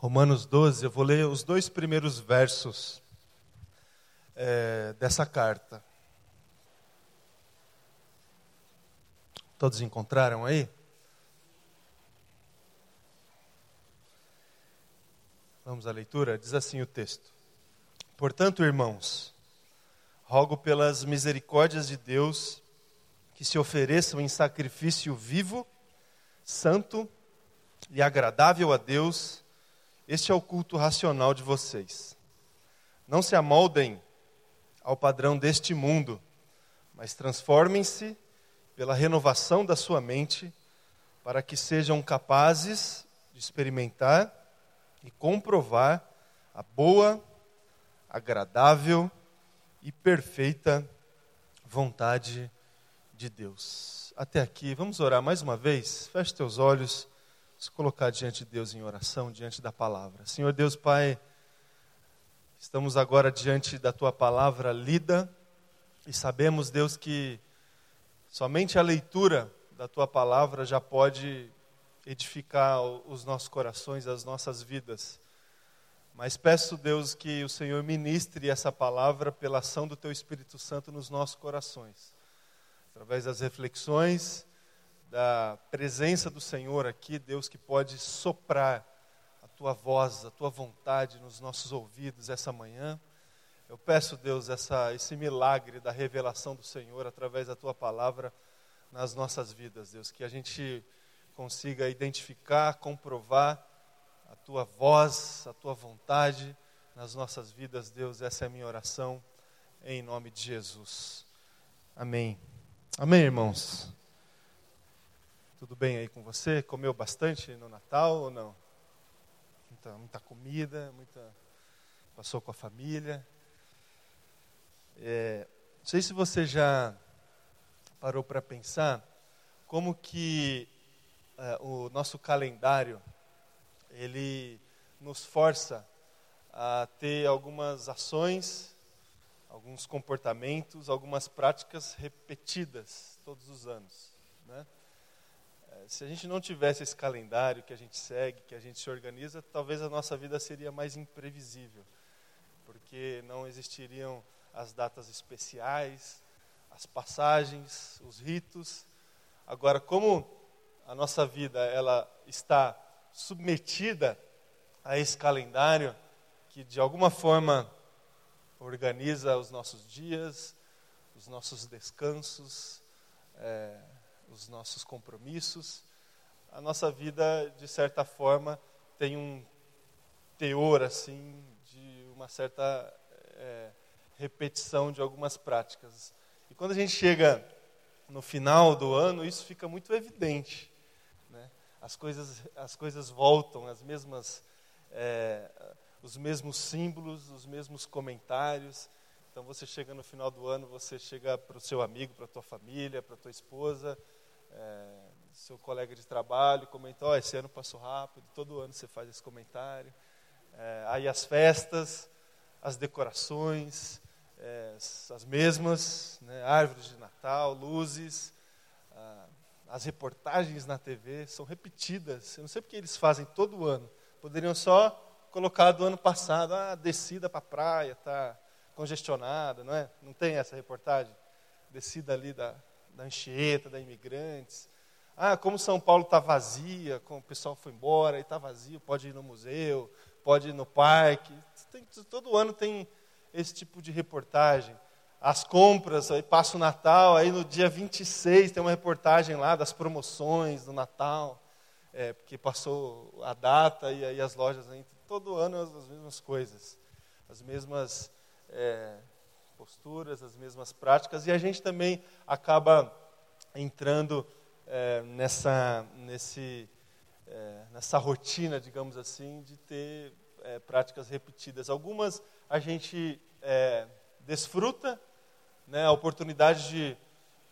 Romanos 12, eu vou ler os dois primeiros versos é, dessa carta. Todos encontraram aí? Vamos à leitura? Diz assim o texto: Portanto, irmãos, rogo pelas misericórdias de Deus que se ofereçam em sacrifício vivo, santo e agradável a Deus este é o culto racional de vocês. Não se amoldem ao padrão deste mundo, mas transformem-se pela renovação da sua mente, para que sejam capazes de experimentar e comprovar a boa, agradável e perfeita vontade de Deus. Até aqui, vamos orar mais uma vez? Feche teus olhos se colocar diante de Deus em oração, diante da palavra. Senhor Deus Pai, estamos agora diante da tua palavra lida e sabemos, Deus, que somente a leitura da tua palavra já pode edificar os nossos corações, as nossas vidas. Mas peço, Deus, que o Senhor ministre essa palavra pela ação do teu Espírito Santo nos nossos corações, através das reflexões da presença do Senhor aqui, Deus que pode soprar a tua voz, a tua vontade nos nossos ouvidos essa manhã. Eu peço, Deus, essa, esse milagre da revelação do Senhor através da tua palavra nas nossas vidas, Deus, que a gente consiga identificar, comprovar a tua voz, a tua vontade nas nossas vidas, Deus. Essa é a minha oração, em nome de Jesus. Amém. Amém, irmãos. Tudo bem aí com você? Comeu bastante no Natal ou não? Muita, muita comida, muita passou com a família. É, não sei se você já parou para pensar como que é, o nosso calendário ele nos força a ter algumas ações, alguns comportamentos, algumas práticas repetidas todos os anos, né? Se a gente não tivesse esse calendário que a gente segue, que a gente se organiza, talvez a nossa vida seria mais imprevisível, porque não existiriam as datas especiais, as passagens, os ritos. Agora, como a nossa vida ela está submetida a esse calendário que de alguma forma organiza os nossos dias, os nossos descansos, é, os nossos compromissos, a nossa vida, de certa forma, tem um teor assim de uma certa é, repetição de algumas práticas. E quando a gente chega no final do ano, isso fica muito evidente. Né? As, coisas, as coisas voltam, as mesmas, é, os mesmos símbolos, os mesmos comentários. Então você chega no final do ano, você chega para o seu amigo, para a tua família, para a tua esposa, é, seu colega de trabalho comentou, oh, esse ano passou rápido, todo ano você faz esse comentário. É, aí as festas, as decorações, é, as mesmas, né, árvores de Natal, luzes, ah, as reportagens na TV são repetidas. Eu não sei porque eles fazem todo ano. Poderiam só colocar do ano passado, ah, descida para a praia, está congestionada, não é? Não tem essa reportagem? Descida ali da, da Anchieta, da Imigrantes. Ah, como São Paulo está vazia, como o pessoal foi embora e está vazio, pode ir no museu, pode ir no parque. Tem, todo ano tem esse tipo de reportagem. As compras, aí passa o Natal, aí no dia 26 tem uma reportagem lá das promoções do Natal, é, porque passou a data e aí as lojas, todo ano as, as mesmas coisas, as mesmas é, posturas, as mesmas práticas, e a gente também acaba entrando é, nessa, nesse, é, nessa rotina, digamos assim, de ter é, práticas repetidas. Algumas a gente é, desfruta, né, a oportunidade de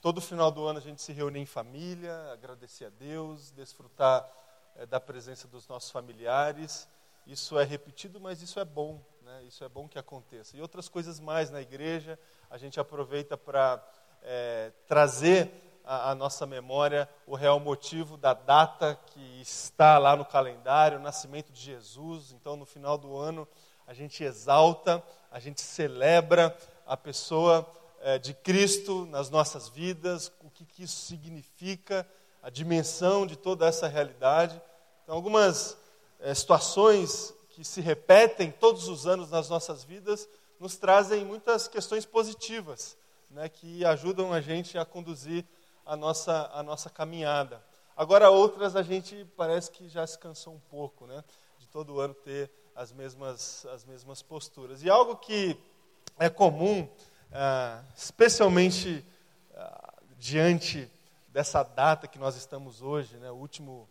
todo final do ano a gente se reunir em família, agradecer a Deus, desfrutar é, da presença dos nossos familiares. Isso é repetido, mas isso é bom, né? Isso é bom que aconteça. E outras coisas mais na igreja, a gente aproveita para é, trazer à nossa memória o real motivo da data que está lá no calendário, o nascimento de Jesus. Então, no final do ano, a gente exalta, a gente celebra a pessoa é, de Cristo nas nossas vidas, o que, que isso significa, a dimensão de toda essa realidade. Então, algumas é, situações que se repetem todos os anos nas nossas vidas nos trazem muitas questões positivas, né, que ajudam a gente a conduzir a nossa, a nossa caminhada. Agora, outras a gente parece que já se cansou um pouco, né, de todo ano ter as mesmas, as mesmas posturas. E algo que é comum, ah, especialmente ah, diante dessa data que nós estamos hoje, né, o último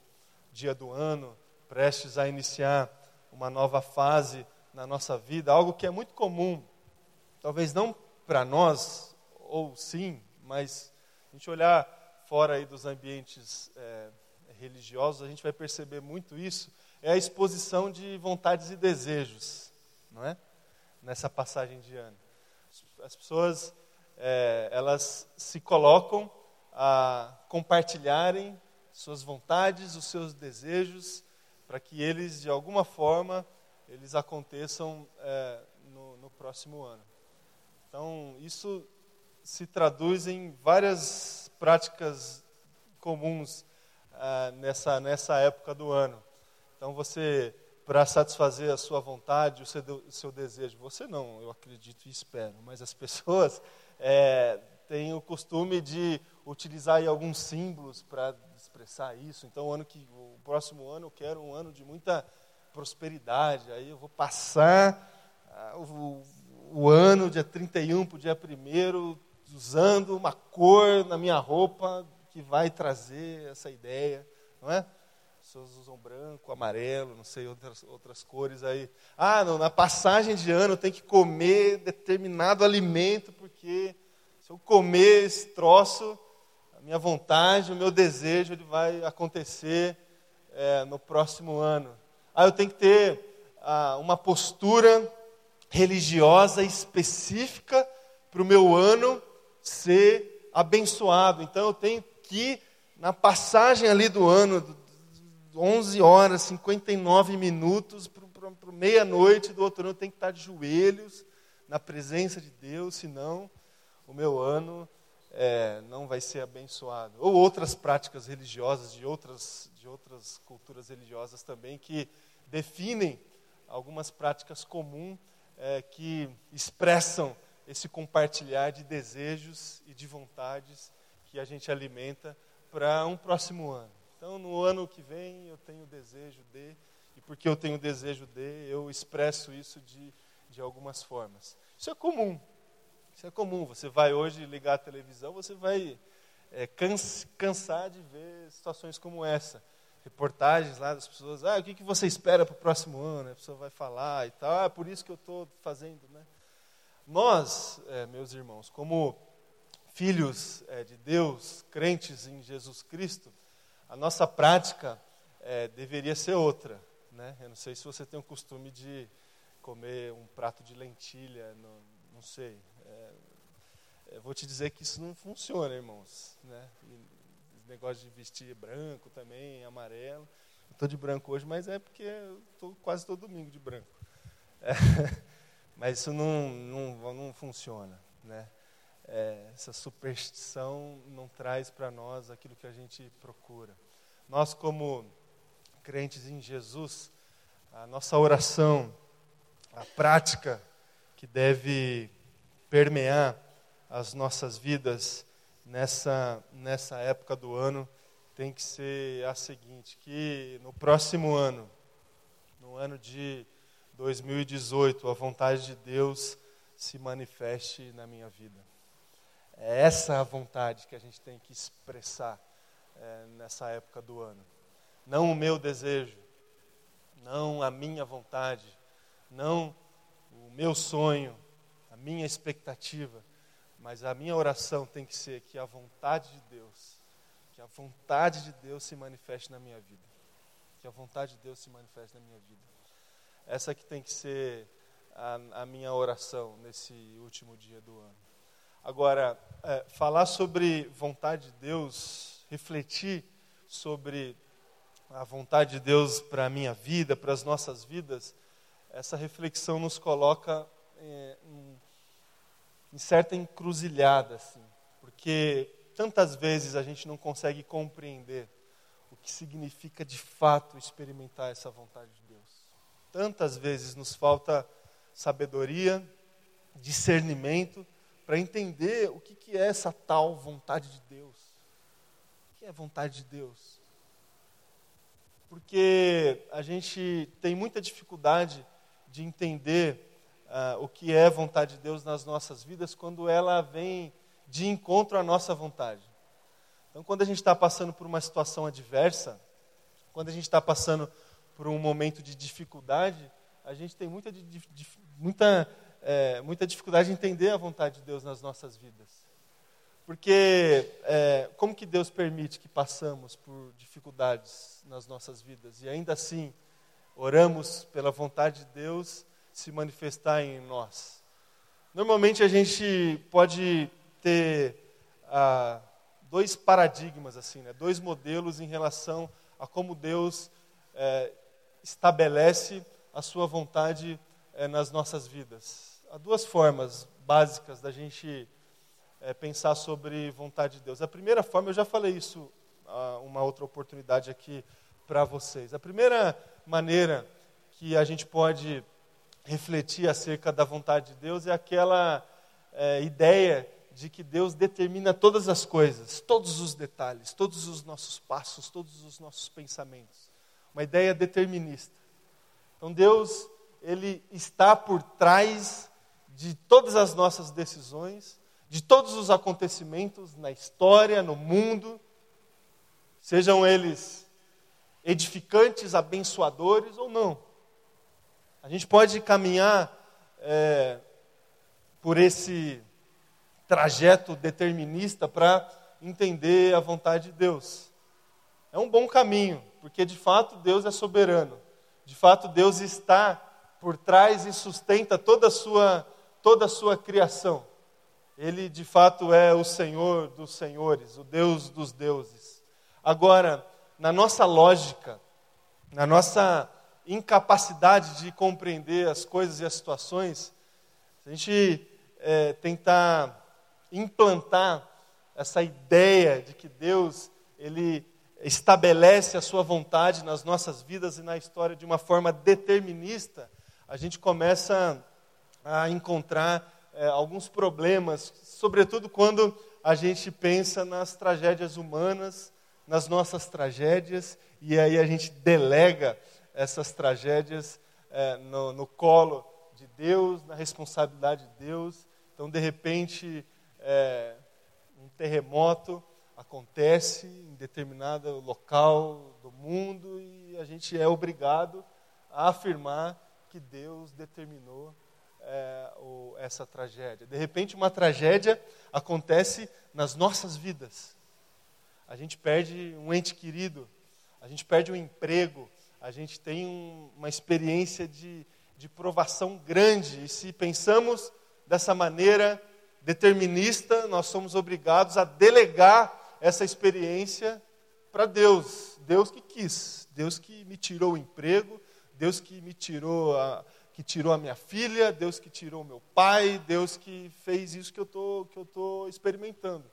dia do ano, prestes a iniciar uma nova fase na nossa vida, algo que é muito comum, talvez não para nós, ou sim, mas a gente olhar fora aí dos ambientes é, religiosos, a gente vai perceber muito isso, é a exposição de vontades e desejos, não é? Nessa passagem de ano. As pessoas, é, elas se colocam a compartilharem suas vontades, os seus desejos, para que eles, de alguma forma, eles aconteçam é, no, no próximo ano. Então, isso se traduz em várias práticas comuns ah, nessa, nessa época do ano. Então, você, para satisfazer a sua vontade, o seu, o seu, desejo, você não, eu acredito e espero, mas as pessoas é, têm o costume de utilizar alguns símbolos para expressar isso. Então, o, ano que, o próximo ano eu quero um ano de muita prosperidade. Aí eu vou passar ah, o, o ano, dia 31 para o dia 1 usando uma cor na minha roupa que vai trazer essa ideia, não é? As pessoas usam branco, amarelo, não sei, outras, outras cores aí. Ah, não, na passagem de ano tem que comer determinado alimento, porque se eu comer esse troço, minha vontade, o meu desejo, ele vai acontecer é, no próximo ano. Ah, eu tenho que ter ah, uma postura religiosa específica para o meu ano ser abençoado. Então eu tenho que, na passagem ali do ano, 11 horas, 59 minutos, para meia-noite do outro ano, eu tenho que estar de joelhos na presença de Deus, senão o meu ano é, não vai ser abençoado. Ou outras práticas religiosas de outras, de outras culturas religiosas também, que definem algumas práticas comuns é, que expressam esse compartilhar de desejos e de vontades que a gente alimenta para um próximo ano. Então, no ano que vem, eu tenho desejo de, e porque eu tenho desejo de, eu expresso isso de, de algumas formas. Isso é comum. Isso é comum. Você vai hoje ligar a televisão, você vai é, cansar de ver situações como essa reportagens lá das pessoas, ah, o que, que você espera para o próximo ano? A pessoa vai falar e tal, ah, por isso que eu estou fazendo, né? Nós, é, meus irmãos, como filhos é, de Deus, crentes em Jesus Cristo, a nossa prática é, deveria ser outra, né? Eu não sei se você tem o costume de comer um prato de lentilha, não, não sei. É, vou te dizer que isso não funciona, irmãos, né? Negócio de vestir branco também, amarelo. Estou de branco hoje, mas é porque estou quase todo domingo de branco. É, mas isso não, não, não funciona. Né? É, essa superstição não traz para nós aquilo que a gente procura. Nós, como crentes em Jesus, a nossa oração, a prática que deve permear as nossas vidas nessa, nessa época do ano tem que ser a seguinte: que no próximo ano, no ano de 2018, a vontade de Deus se manifeste na minha vida. É essa a vontade que a gente tem que expressar é, nessa época do ano. Não o meu desejo, não a minha vontade, não o meu sonho, a minha expectativa mas a minha oração tem que ser que a vontade de Deus, que a vontade de Deus se manifeste na minha vida. Que a vontade de Deus se manifeste na minha vida. Essa que tem que ser a, a minha oração nesse último dia do ano. Agora, é, falar sobre vontade de Deus, refletir sobre a vontade de Deus para a minha vida, para as nossas vidas, essa reflexão nos coloca é, em, em, certa encruzilhada, assim, porque tantas vezes a gente não consegue compreender o que significa de fato experimentar essa vontade de Deus. Tantas vezes nos falta sabedoria, discernimento para entender o que, que é essa tal vontade de Deus. O que é vontade de Deus? Porque a gente tem muita dificuldade de entender uh, o que é vontade de Deus nas nossas vidas quando ela vem de encontro à nossa vontade. Então, quando a gente está passando por uma situação adversa, quando a gente está passando por um momento de dificuldade, a gente tem muita, muita é, muita dificuldade de entender a vontade de Deus nas nossas vidas. Porque é, como que Deus permite que passamos por dificuldades nas nossas vidas e ainda assim oramos pela vontade de Deus se manifestar em nós? Normalmente a gente pode ter ah, dois paradigmas assim, né? dois modelos em relação a como Deus é, estabelece a sua vontade é, nas nossas vidas há duas formas básicas da gente é, pensar sobre vontade de Deus. A primeira forma, eu já falei isso ah, uma outra oportunidade aqui para vocês. A primeira maneira que a gente pode refletir acerca da vontade de Deus é aquela é, ideia de que Deus determina todas as coisas, todos os detalhes, todos os nossos passos, todos os nossos pensamentos. Uma ideia determinista. Então Deus, ele está por trás de todas as nossas decisões, de todos os acontecimentos na história, no mundo, sejam eles edificantes, abençoadores ou não. A gente pode caminhar é, por esse trajeto determinista para entender a vontade de Deus. É um bom caminho, porque de fato Deus é soberano. De fato Deus está por trás e sustenta toda a sua toda a sua criação. Ele de fato é o Senhor dos senhores, o Deus dos deuses. Agora, na nossa lógica, na nossa incapacidade de compreender as coisas e as situações, se a gente é, tentar implantar essa ideia de que Deus ele estabelece a sua vontade nas nossas vidas e na história de uma forma determinista, a gente começa a encontrar é, alguns problemas, sobretudo quando a gente pensa nas tragédias humanas, nas nossas tragédias, e aí a gente delega essas tragédias é, no, no, colo de Deus, na responsabilidade de Deus. Então, de repente, é, um terremoto acontece em determinado local do mundo e a gente é obrigado a afirmar que Deus determinou é, o, essa tragédia. De repente, uma tragédia acontece nas nossas vidas. A gente perde um ente querido, a gente perde um emprego, a gente tem um, uma experiência de, de provação grande. E se pensamos dessa maneira determinista, nós somos obrigados a delegar essa experiência para Deus. Deus que quis, Deus que me tirou o emprego, Deus que me tirou a, que tirou a minha filha, Deus que tirou meu pai, Deus que fez isso que eu tô, que eu tô experimentando.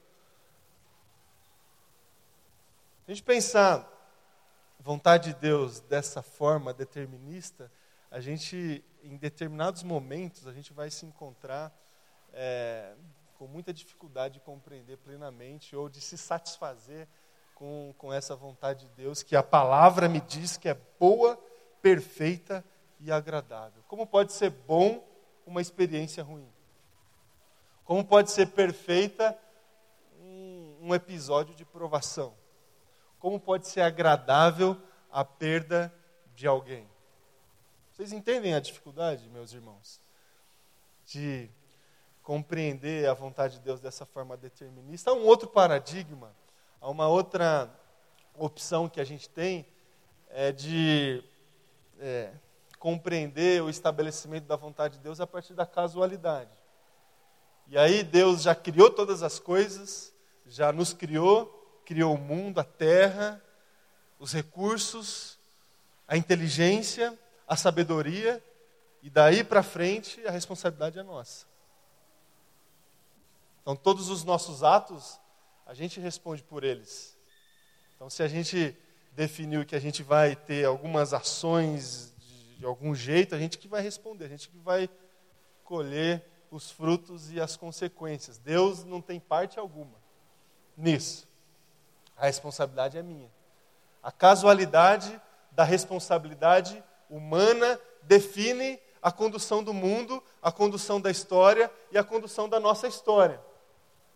A gente pensar vontade de Deus dessa forma determinista, a gente, em determinados momentos, a gente vai se encontrar é, com muita dificuldade de compreender plenamente ou de se satisfazer com, com essa vontade de Deus, que a palavra me diz que é boa, perfeita e agradável. Como pode ser bom uma experiência ruim? Como pode ser perfeita um, um episódio de provação? Como pode ser agradável a perda de alguém? Vocês entendem a dificuldade, meus irmãos, de compreender a vontade de Deus dessa forma determinista? Há um outro paradigma, há uma outra opção que a gente tem é de é, compreender o estabelecimento da vontade de Deus a partir da casualidade. E aí Deus já criou todas as coisas, já nos criou, criou o mundo, a terra, os recursos, a inteligência, a sabedoria, e daí para frente a responsabilidade é nossa. Então, todos os nossos atos, a gente responde por eles. Então, se a gente definiu que a gente vai ter algumas ações de, de algum jeito, a gente que vai responder, a gente que vai colher os frutos e as consequências. Deus não tem parte alguma nisso. A responsabilidade é minha. A casualidade da responsabilidade humana define a condução do mundo, a condução da história e a condução da nossa história.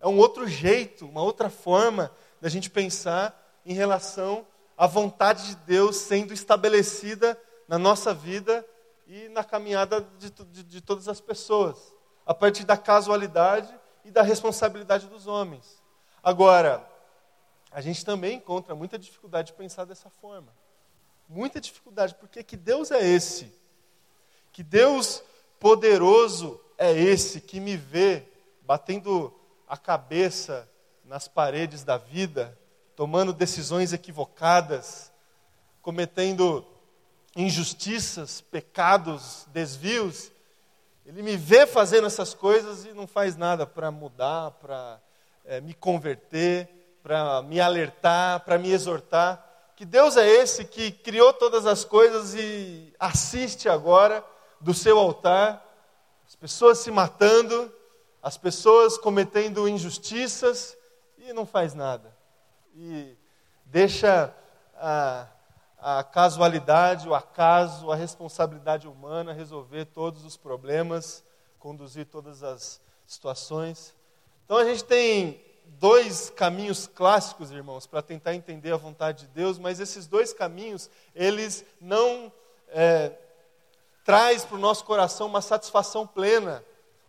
É um outro jeito, uma outra forma da gente pensar em relação à vontade de Deus sendo estabelecida na nossa vida e na caminhada de, de, de todas as pessoas, a partir da casualidade e da responsabilidade dos homens. Agora, a gente também encontra muita dificuldade de pensar dessa forma. Muita dificuldade, porque que Deus é esse? Que Deus poderoso é esse que me vê batendo a cabeça nas paredes da vida, tomando decisões equivocadas, cometendo injustiças, pecados, desvios. Ele me vê fazendo essas coisas e não faz nada para mudar, para é, me converter, para me alertar, para me exortar. Que Deus é esse que criou todas as coisas e assiste agora do seu altar, as pessoas se matando, as pessoas cometendo injustiças e não faz nada. E deixa a, a casualidade, o acaso, a responsabilidade humana resolver todos os problemas, conduzir todas as situações. Então a gente tem dois caminhos clássicos, irmãos, para tentar entender a vontade de Deus, mas esses dois caminhos, eles não é, traz para o nosso coração uma satisfação plena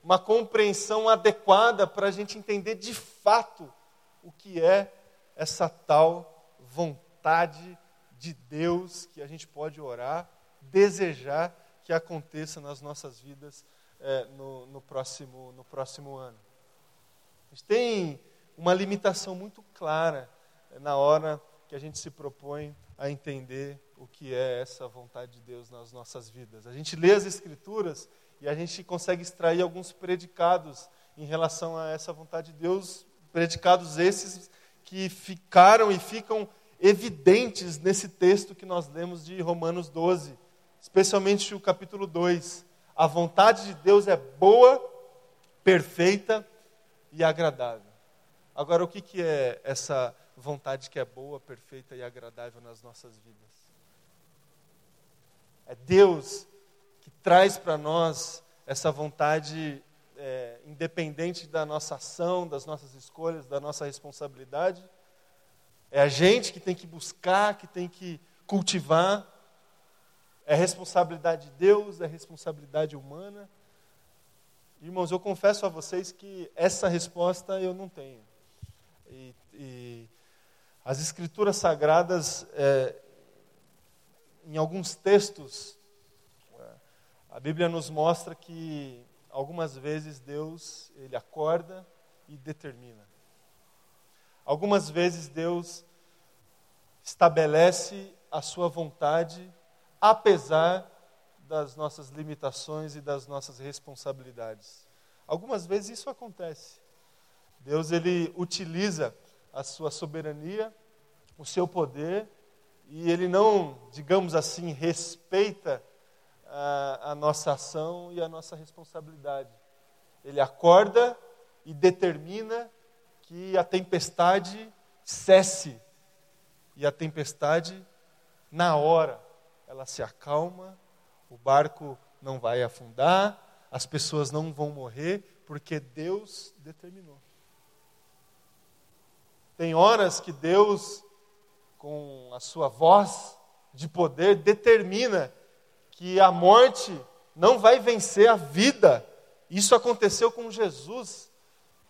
uma compreensão adequada para a gente entender de fato o que é essa tal vontade de Deus que a gente pode orar, desejar que aconteça nas nossas vidas é, no, no, próximo, no próximo ano. A gente tem uma limitação muito clara é, na hora que a gente se propõe a entender o que é essa vontade de Deus nas nossas vidas. A gente lê as Escrituras e a gente consegue extrair alguns predicados em relação a essa vontade de Deus, predicados esses que ficaram e ficam evidentes nesse texto que nós lemos de Romanos 12, especialmente o capítulo 2. A vontade de Deus é boa, perfeita e agradável. Agora, o que, que é essa vontade que é boa, perfeita e agradável nas nossas vidas? É Deus traz para nós essa vontade é, independente da nossa ação, das nossas escolhas, da nossa responsabilidade. É a gente que tem que buscar, que tem que cultivar. É responsabilidade de Deus, é responsabilidade humana. Irmãos, eu confesso a vocês que essa resposta eu não tenho. E, e as Escrituras Sagradas, é, em alguns textos, a Bíblia nos mostra que algumas vezes Deus, ele acorda e determina. Algumas vezes Deus estabelece a sua vontade apesar das nossas limitações e das nossas responsabilidades. Algumas vezes isso acontece. Deus ele utiliza a sua soberania, o seu poder, e ele não, digamos assim, respeita a, a nossa ação e a nossa responsabilidade. Ele acorda e determina que a tempestade cesse. E a tempestade, na hora, ela se acalma, o barco não vai afundar, as pessoas não vão morrer, porque Deus determinou. Tem horas que Deus, com a sua voz de poder, determina que a morte não vai vencer a vida. Isso aconteceu com Jesus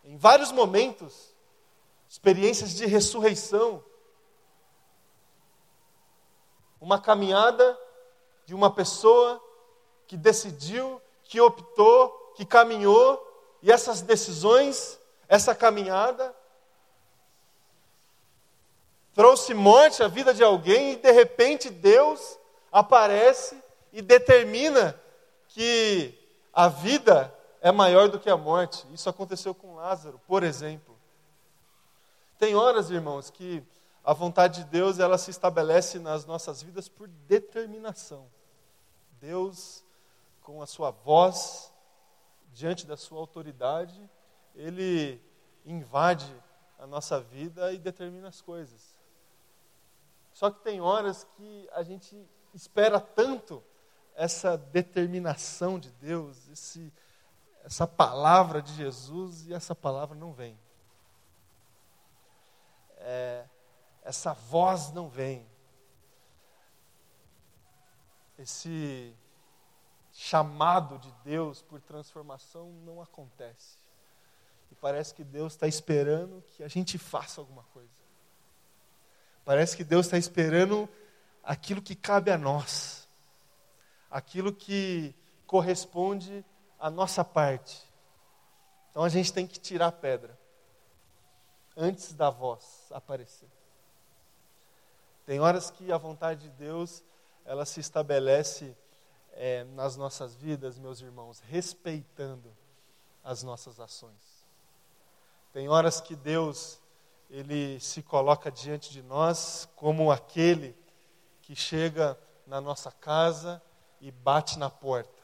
em vários momentos, experiências de ressurreição. Uma caminhada de uma pessoa que decidiu, que optou, que caminhou, e essas decisões, essa caminhada, trouxe morte à vida de alguém e de repente Deus aparece e determina que a vida é maior do que a morte. Isso aconteceu com Lázaro, por exemplo. Tem horas, irmãos, que a vontade de Deus ela se estabelece nas nossas vidas por determinação. Deus, com a sua voz, diante da sua autoridade, ele invade a nossa vida e determina as coisas. Só que tem horas que a gente espera tanto essa determinação de Deus, esse, essa palavra de Jesus, e essa palavra não vem. É, essa voz não vem. Esse chamado de Deus por transformação não acontece. E parece que Deus está esperando que a gente faça alguma coisa. Parece que Deus está esperando aquilo que cabe a nós, aquilo que corresponde à nossa parte. Então a gente tem que tirar a pedra antes da voz aparecer. Tem horas que a vontade de Deus ela se estabelece é, nas nossas vidas, meus irmãos, respeitando as nossas ações. Tem horas que Deus ele se coloca diante de nós como aquele que chega na nossa casa e bate na porta.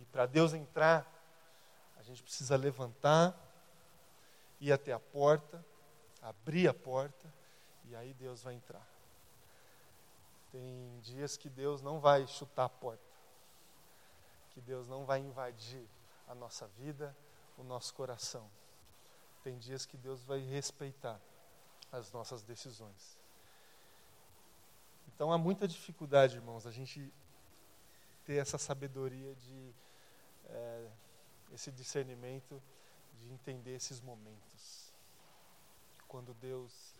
E para Deus entrar, a gente precisa levantar, ir até a porta, abrir a porta, e aí Deus vai entrar. Tem dias que Deus não vai chutar a porta, que Deus não vai invadir a nossa vida, o nosso coração tem dias que Deus vai respeitar as nossas decisões. Então há muita dificuldade, irmãos, a gente ter essa sabedoria de é, esse discernimento de entender esses momentos. Quando Deus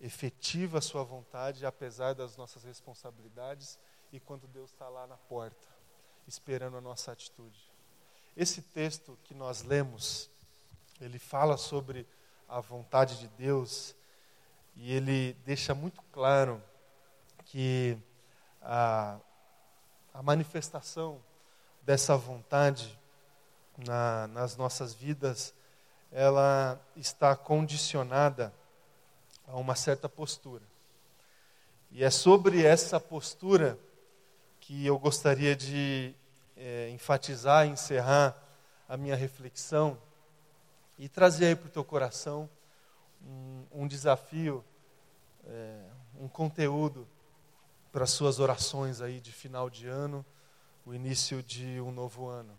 efetiva a sua vontade, apesar das nossas responsabilidades, e quando Deus está lá na porta, esperando a nossa atitude. Esse texto que nós lemos ele fala sobre a vontade de Deus e ele deixa muito claro que a, a manifestação dessa vontade na, nas nossas vidas, ela está condicionada a uma certa postura. E é sobre essa postura que eu gostaria de é, enfatizar e encerrar a minha reflexão e trazer aí para o teu coração um, um desafio, é, um conteúdo para as suas orações aí de final de ano, o início de um novo ano.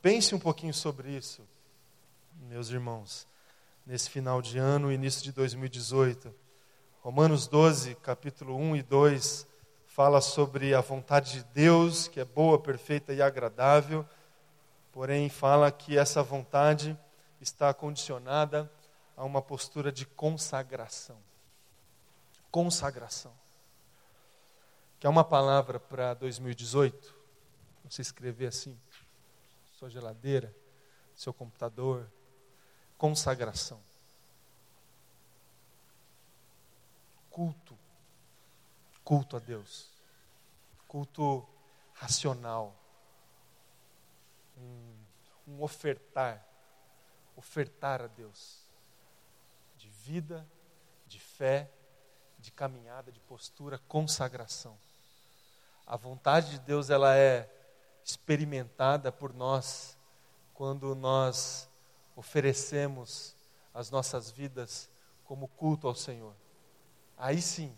Pense um pouquinho sobre isso, meus irmãos, nesse final de ano, início de 2018. Romanos 12, capítulo 1 e 2, fala sobre a vontade de Deus, que é boa, perfeita e agradável, porém fala que essa vontade está condicionada a uma postura de consagração. Consagração. Que é uma palavra para 2018. Você escrever assim, sua geladeira, seu computador. Consagração. Culto. Culto a Deus. Culto racional. Um, um ofertar ofertar a Deus de vida, de fé, de caminhada, de postura, consagração. A vontade de Deus ela é experimentada por nós quando nós oferecemos as nossas vidas como culto ao Senhor. Aí sim,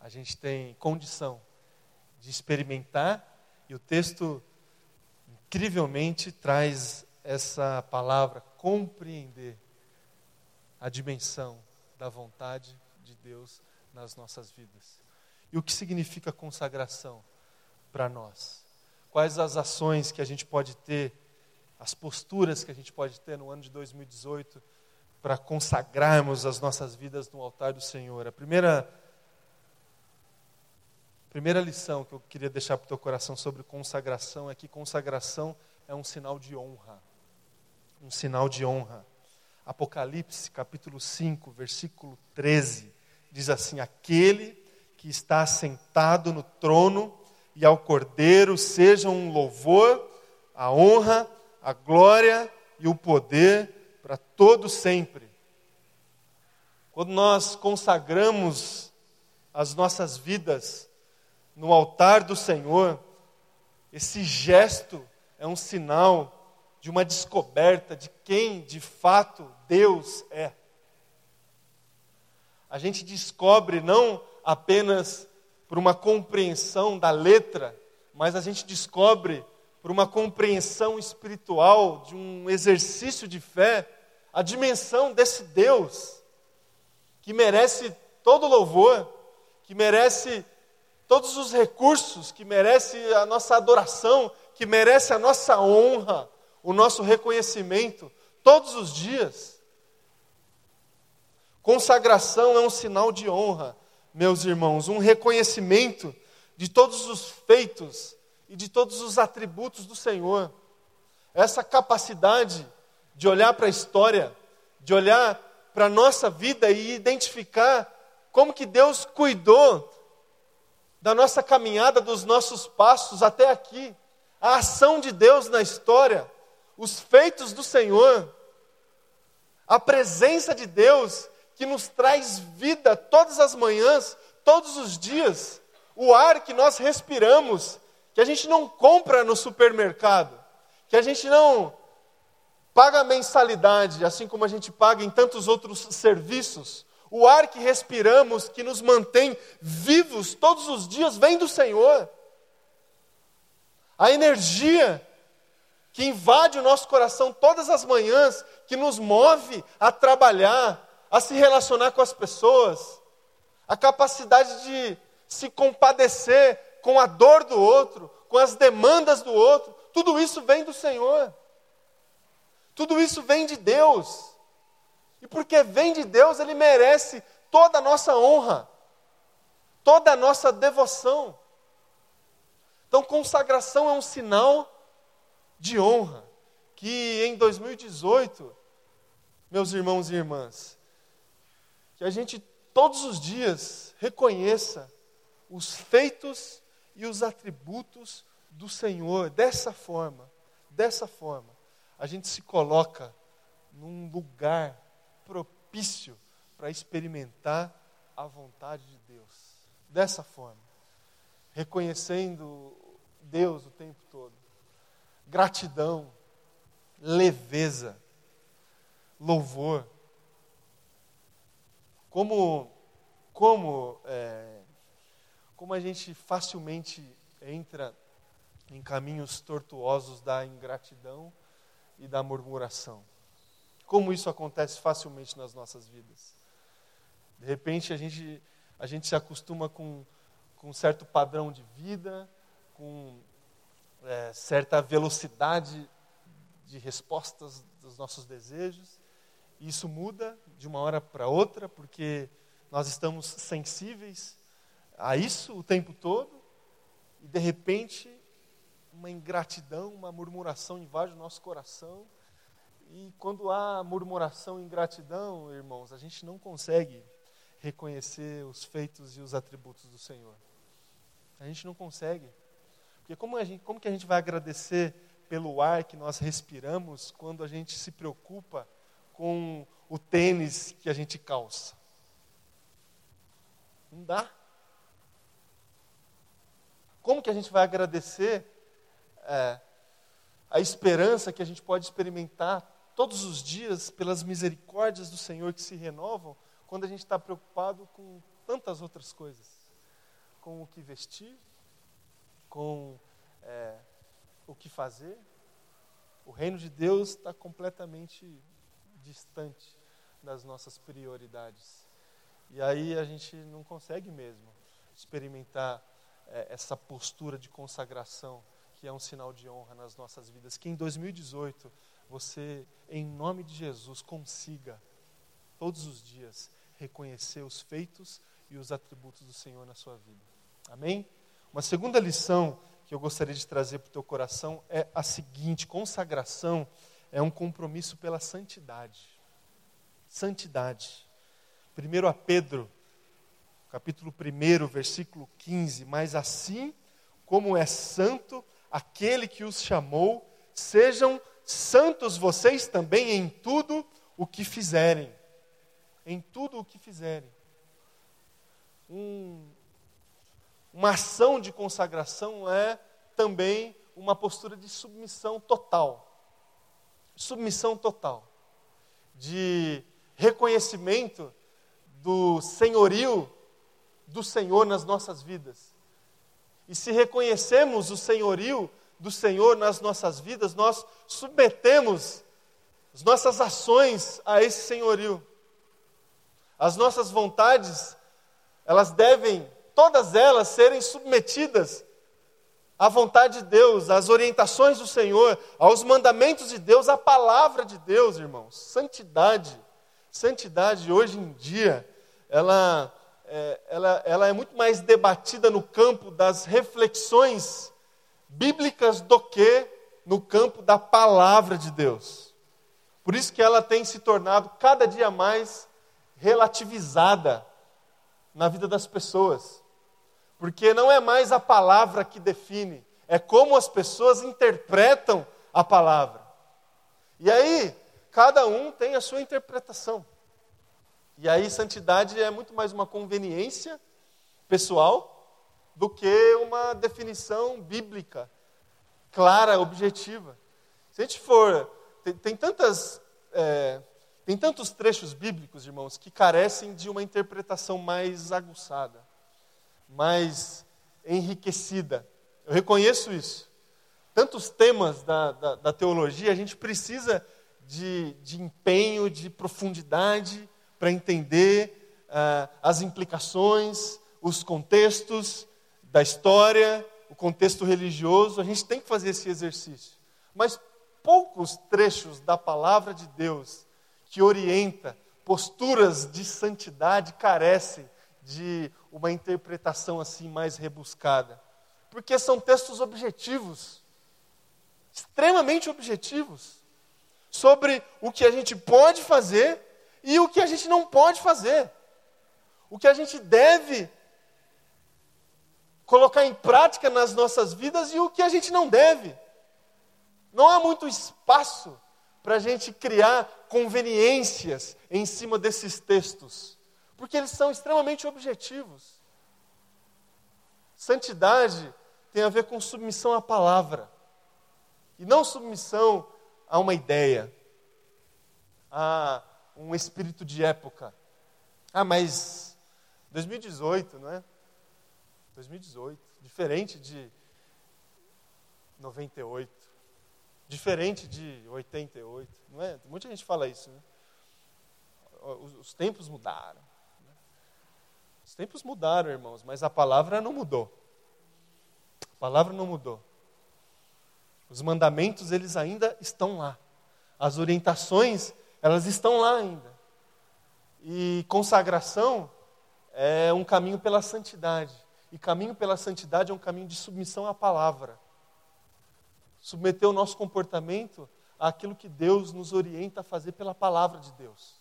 a gente tem condição de experimentar e o texto incrivelmente traz essa palavra compreender a dimensão da vontade de Deus nas nossas vidas. E o que significa consagração para nós? Quais as ações que a gente pode ter, as posturas que a gente pode ter no ano de 2018 para consagrarmos as nossas vidas no altar do Senhor? A primeira primeira lição que eu queria deixar para o teu coração sobre consagração é que consagração é um sinal de honra um sinal de honra. Apocalipse, capítulo 5, versículo 13, diz assim: Aquele que está sentado no trono e ao Cordeiro sejam um louvor, a honra, a glória e o poder para todo sempre. Quando nós consagramos as nossas vidas no altar do Senhor, esse gesto é um sinal de uma descoberta de quem de fato Deus é. A gente descobre não apenas por uma compreensão da letra, mas a gente descobre por uma compreensão espiritual, de um exercício de fé, a dimensão desse Deus, que merece todo louvor, que merece todos os recursos, que merece a nossa adoração, que merece a nossa honra, o nosso reconhecimento todos os dias. Consagração é um sinal de honra, meus irmãos, um reconhecimento de todos os feitos e de todos os atributos do Senhor. Essa capacidade de olhar para a história, de olhar para a nossa vida e identificar como que Deus cuidou da nossa caminhada, dos nossos passos até aqui, a ação de Deus na história os feitos do Senhor, a presença de Deus que nos traz vida todas as manhãs, todos os dias, o ar que nós respiramos, que a gente não compra no supermercado, que a gente não paga mensalidade, assim como a gente paga em tantos outros serviços. O ar que respiramos, que nos mantém vivos todos os dias, vem do Senhor. A energia que invade o nosso coração todas as manhãs, que nos move a trabalhar, a se relacionar com as pessoas, a capacidade de se compadecer com a dor do outro, com as demandas do outro, tudo isso vem do Senhor. Tudo isso vem de Deus. E porque vem de Deus, Ele merece toda a nossa honra, toda a nossa devoção. Então, consagração é um sinal de honra, que em 2018, meus irmãos e irmãs, que a gente todos os dias reconheça os feitos e os atributos do Senhor dessa forma, dessa forma, a gente se coloca num lugar propício para experimentar a vontade de Deus. Dessa forma, reconhecendo Deus o tempo todo gratidão, leveza, louvor. Como, como, é, como a gente facilmente entra em caminhos tortuosos da ingratidão e da murmuração. Como isso acontece facilmente nas nossas vidas. De repente a gente, a gente se acostuma com, com um certo padrão de vida, com é, certa velocidade de respostas dos nossos desejos. E isso muda de uma hora para outra, porque nós estamos sensíveis a isso o tempo todo, e de repente uma ingratidão, uma murmuração invade o nosso coração. E quando há murmuração e ingratidão, irmãos, a gente não consegue reconhecer os feitos e os atributos do Senhor. A gente não consegue. Porque como, gente, como que a gente vai agradecer pelo ar que nós respiramos quando a gente se preocupa com o tênis que a gente calça? Não dá. Como que a gente vai agradecer é, a esperança que a gente pode experimentar todos os dias pelas misericórdias do Senhor que se renovam, quando a gente está preocupado com tantas outras coisas? Com o que vestir, com é, o que fazer, o reino de Deus está completamente distante das nossas prioridades. E aí a gente não consegue mesmo experimentar é, essa postura de consagração, que é um sinal de honra nas nossas vidas. Que em 2018 você, em nome de Jesus, consiga todos os dias reconhecer os feitos e os atributos do Senhor na sua vida. Amém? Uma segunda lição que eu gostaria de trazer para o teu coração é a seguinte: consagração é um compromisso pela santidade. Santidade. 1 a Pedro, capítulo 1, versículo 15. Mas assim como é santo aquele que os chamou, sejam santos vocês também em tudo o que fizerem. Em tudo o que fizerem. Um, uma ação de consagração é também uma postura de submissão total. Submissão total. De reconhecimento do senhorio do Senhor nas nossas vidas. E se reconhecemos o senhorio do Senhor nas nossas vidas, nós submetemos as nossas ações a esse senhorio. As nossas vontades, elas devem, todas elas, serem submetidas à vontade de Deus, às orientações do Senhor, aos mandamentos de Deus, à palavra de Deus, irmãos. Santidade. Santidade, hoje em dia, ela é, ela, ela é muito mais debatida no campo das reflexões bíblicas do que no campo da palavra de Deus. Por isso que ela tem se tornado cada dia mais relativizada na vida das pessoas. Porque não é mais a palavra que define, é como as pessoas interpretam a palavra. E aí, cada um tem a sua interpretação. E aí, santidade é muito mais uma conveniência pessoal do que uma definição bíblica, clara, objetiva. Se a gente for. Tem, tem tantas. É, tem tantos trechos bíblicos, irmãos, que carecem de uma interpretação mais aguçada, mais enriquecida. Eu reconheço isso. Tantos temas da, da, da teologia, a gente precisa de, de empenho, de profundidade para entender uh, as implicações, os contextos da história, o contexto religioso. A gente tem que fazer esse exercício. Mas poucos trechos da palavra de Deus que orienta posturas de santidade carecem de uma interpretação assim mais rebuscada. Porque são textos objetivos, extremamente objetivos, sobre o que a gente pode fazer e o que a gente não pode fazer. O que a gente deve colocar em prática nas nossas vidas e o que a gente não deve. Não há muito espaço para a gente criar conveniências em cima desses textos, porque eles são extremamente objetivos. Santidade tem a ver com submissão à palavra, e não submissão a uma ideia, a um espírito de época. Ah, mas 2018, não é? 2018, diferente de 98, diferente de 88, não é? Muita gente fala isso, né? Os, os tempos mudaram. Os tempos mudaram, irmãos, mas a palavra não mudou. A palavra não mudou. Os mandamentos, eles ainda estão lá. As orientações elas estão lá ainda. E consagração é um caminho pela santidade. E caminho pela santidade é um caminho de submissão à palavra. Submeter o nosso comportamento àquilo que Deus nos orienta a fazer pela palavra de Deus.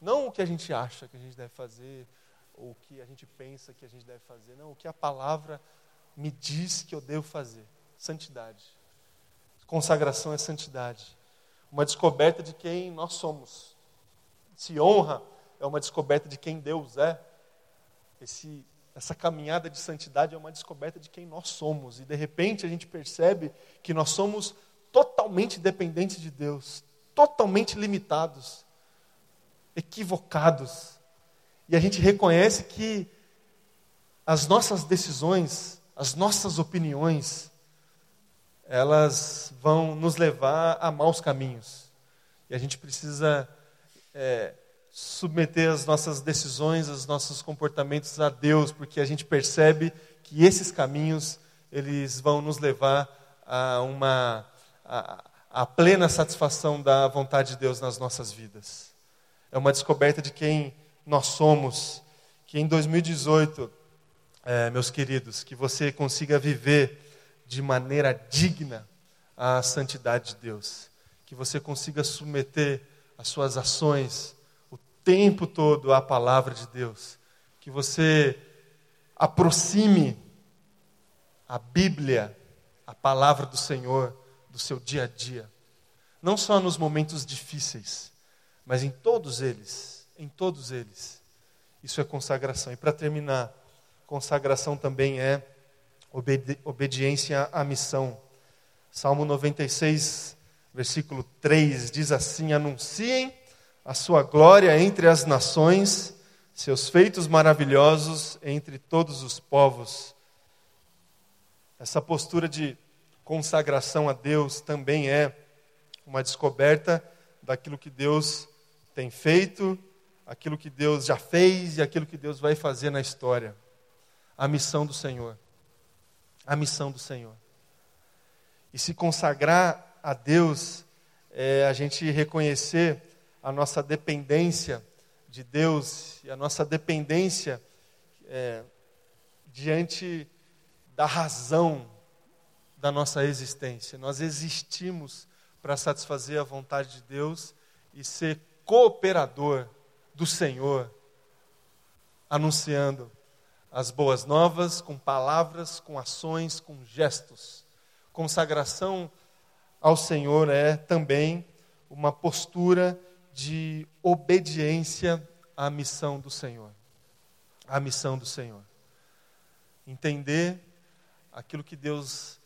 Não o que a gente acha que a gente deve fazer, ou o que a gente pensa que a gente deve fazer. Não, o que a palavra me diz que eu devo fazer. Santidade. Consagração é santidade uma descoberta de quem nós somos. Se honra é uma descoberta de quem Deus é. Esse, essa caminhada de santidade é uma descoberta de quem nós somos. E de repente a gente percebe que nós somos totalmente dependentes de Deus, totalmente limitados, equivocados. E a gente reconhece que as nossas decisões, as nossas opiniões, elas vão nos levar a maus caminhos. E a gente precisa é, submeter as nossas decisões, os nossos comportamentos a Deus, porque a gente percebe que esses caminhos eles vão nos levar a uma a, a plena satisfação da vontade de Deus nas nossas vidas. É uma descoberta de quem nós somos, que em 2018, é, meus queridos, que você consiga viver de maneira digna à santidade de Deus. Que você consiga submeter as suas ações o tempo todo à palavra de Deus. Que você aproxime a Bíblia, a palavra do Senhor, do seu dia a dia. Não só nos momentos difíceis, mas em todos eles. Em todos eles. Isso é consagração. E para terminar, consagração também é obedi obediência à missão. Salmo 96, versículo 3 diz assim: Anunciem a sua glória entre as nações, seus feitos maravilhosos entre todos os povos. Essa postura de consagração a Deus também é uma descoberta daquilo que Deus tem feito, aquilo que Deus já fez e aquilo que Deus vai fazer na história. A missão do Senhor. A missão do Senhor. E se consagrar a Deus é a gente reconhecer a nossa dependência de Deus e a nossa dependência é, diante da razão da nossa existência. Nós existimos para satisfazer a vontade de Deus e ser cooperador do Senhor, anunciando as boas novas com palavras, com ações, com gestos. Consagração ao Senhor é também uma postura de obediência à missão do Senhor. À missão do Senhor. Entender aquilo que Deus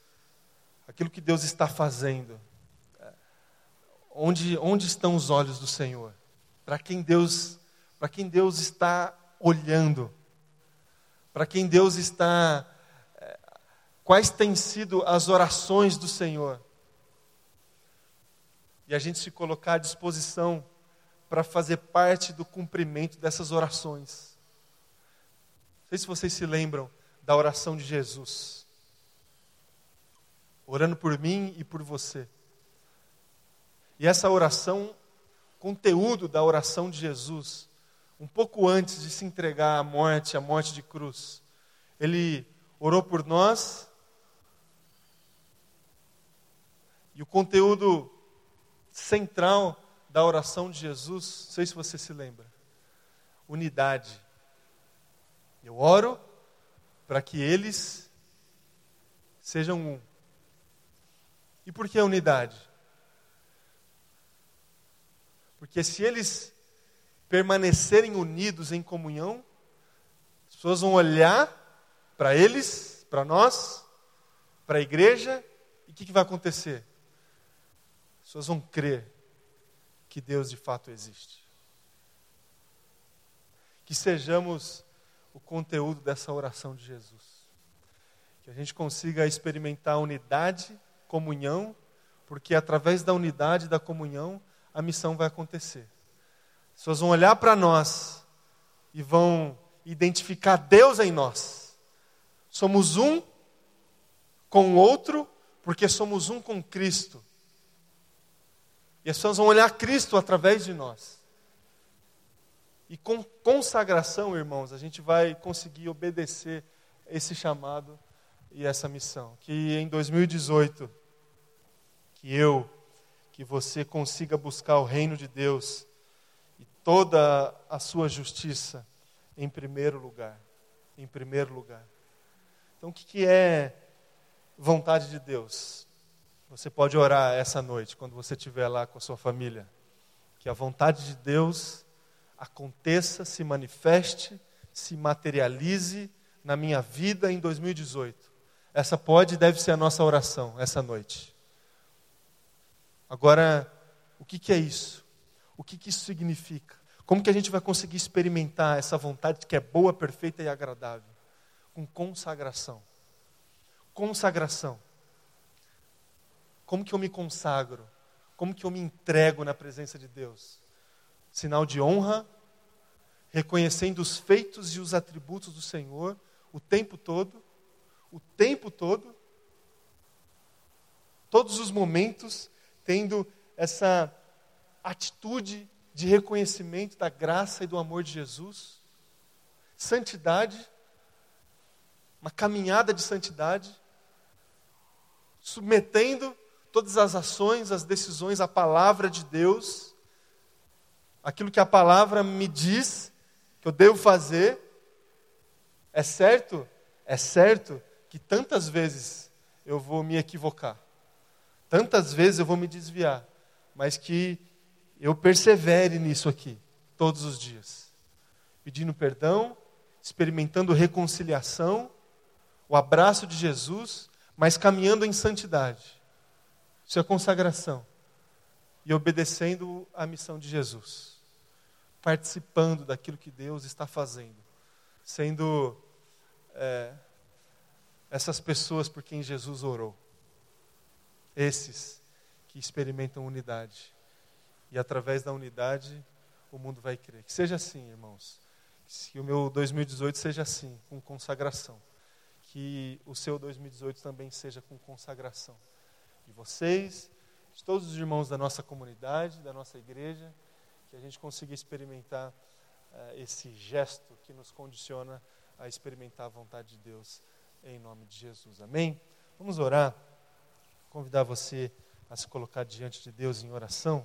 aquilo que Deus está fazendo. Onde, onde estão os olhos do Senhor? Para quem Deus, para quem Deus está olhando? Para quem Deus está eh, quais têm sido as orações do Senhor? E a gente se colocar à disposição para fazer parte do cumprimento dessas orações. Não sei se vocês se lembram da oração de Jesus orando por mim e por você. E essa oração, conteúdo da oração de Jesus, um pouco antes de se entregar à morte, à morte de cruz, ele orou por nós. E o conteúdo central da oração de Jesus, não sei se você se lembra, unidade. Eu oro para que eles sejam um e por que a unidade? Porque se eles permanecerem unidos em comunhão, as pessoas vão olhar para eles, para nós, para a igreja, e o que, que vai acontecer? As pessoas vão crer que Deus de fato existe. Que sejamos o conteúdo dessa oração de Jesus. Que a gente consiga experimentar unidade comunhão, porque através da unidade da comunhão a missão vai acontecer. As pessoas vão olhar para nós e vão identificar Deus em nós. Somos um com o outro, porque somos um com Cristo. E as pessoas vão olhar Cristo através de nós. E com consagração, irmãos, a gente vai conseguir obedecer esse chamado e essa missão. Que em 2018 que eu, que você consiga buscar o reino de Deus e toda a sua justiça em primeiro lugar. Em primeiro lugar. Então, o que, que é vontade de Deus? Você pode orar essa noite, quando você estiver lá com a sua família. Que a vontade de Deus aconteça, se manifeste, se materialize na minha vida em 2018. Essa pode e deve ser a nossa oração essa noite. Agora, o que, que é isso? O que, que isso significa? Como que a gente vai conseguir experimentar essa vontade que é boa, perfeita e agradável? Com consagração. Consagração. Como que eu me consagro? Como que eu me entrego na presença de Deus? Sinal de honra, reconhecendo os feitos e os atributos do Senhor o tempo todo, o tempo todo, todos os momentos, tendo essa atitude de reconhecimento da graça e do amor de Jesus, santidade, uma caminhada de santidade, submetendo todas as ações, as decisões à palavra de Deus, aquilo que a palavra me diz que eu devo fazer, é certo, é certo que tantas vezes eu vou me equivocar, tantas vezes eu vou me desviar, mas que eu persevere nisso aqui, todos os dias, pedindo perdão, experimentando reconciliação, o abraço de Jesus, mas caminhando em santidade. Isso é consagração. E obedecendo à missão de Jesus. Participando daquilo que Deus está fazendo. Sendo é, essas pessoas por quem Jesus orou. Esses que experimentam unidade. E através da unidade, o mundo vai crer. Que seja assim, irmãos. Que o meu 2018 seja assim, com consagração. Que o seu 2018 também seja com consagração. De vocês, de todos os irmãos da nossa comunidade, da nossa igreja, que a gente consiga experimentar uh, esse gesto que nos condiciona a experimentar a vontade de Deus em nome de Jesus. Amém? Vamos orar. Convidar você a se colocar diante de Deus em oração.